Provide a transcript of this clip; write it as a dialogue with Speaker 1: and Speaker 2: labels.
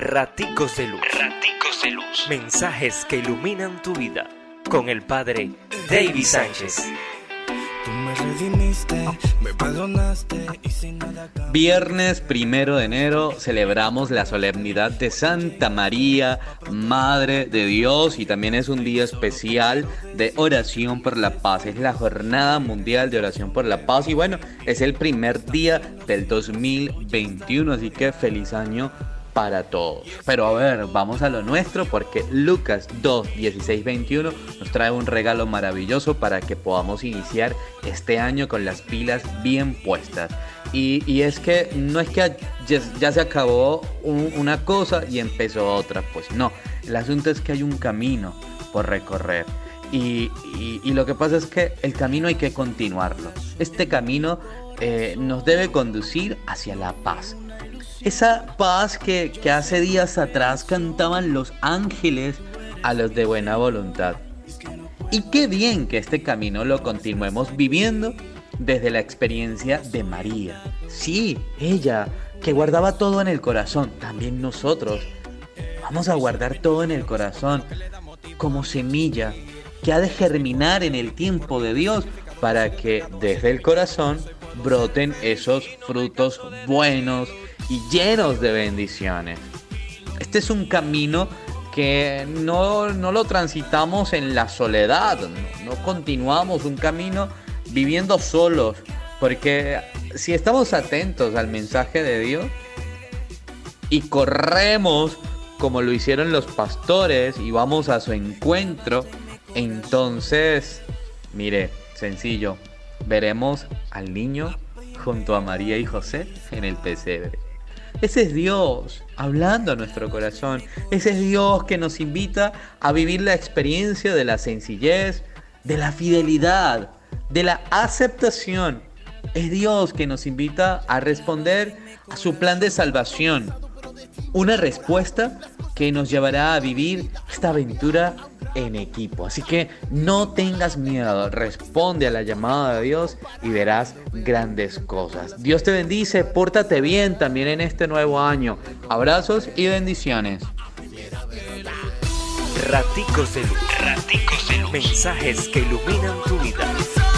Speaker 1: Raticos de Luz. Raticos de Luz. Mensajes que iluminan tu vida. Con el Padre David Sánchez.
Speaker 2: Viernes primero de enero celebramos la solemnidad de Santa María, Madre de Dios, y también es un día especial de oración por la paz. Es la Jornada Mundial de Oración por la Paz, y bueno, es el primer día del 2021, así que feliz año para todos. Pero a ver, vamos a lo nuestro porque Lucas 2, 16, 21 nos trae un regalo maravilloso para que podamos iniciar este año con las pilas bien puestas. Y, es que no es que ya, se acabó una cosa y empezó otra, pues no. El asunto es que hay un camino por recorrer. Y, lo que pasa es que el camino hay que continuarlo. Este camino eh, nos debe conducir hacia la paz esa paz que, hace días atrás cantaban los ángeles a los de buena voluntad. Y qué bien que este camino lo continuemos viviendo desde la experiencia de María. Sí, ella, que guardaba todo en el corazón, también nosotros. Vamos a guardar todo en el corazón como semilla que ha de germinar en el tiempo de Dios para que desde el corazón broten esos frutos buenos y llenos de bendiciones. Este es un camino que no, lo transitamos en la soledad, no, continuamos un camino viviendo solos, porque si estamos atentos al mensaje de Dios y corremos como lo hicieron los pastores y vamos a su encuentro, entonces, mire, sencillo, veremos al niño junto a María y José en el pesebre. Ese es Dios hablando a nuestro corazón. Ese es Dios que nos invita a vivir la experiencia de la sencillez, de la fidelidad, de la aceptación. Es Dios que nos invita a responder a su plan de salvación. Una respuesta que nos llevará a vivir esta aventura en equipo. Así que no tengas miedo, responde a la llamada de Dios y verás grandes cosas. Dios te bendice, pórtate bien también en este nuevo año. Abrazos y bendiciones.
Speaker 1: Mensajes que iluminan tu vida.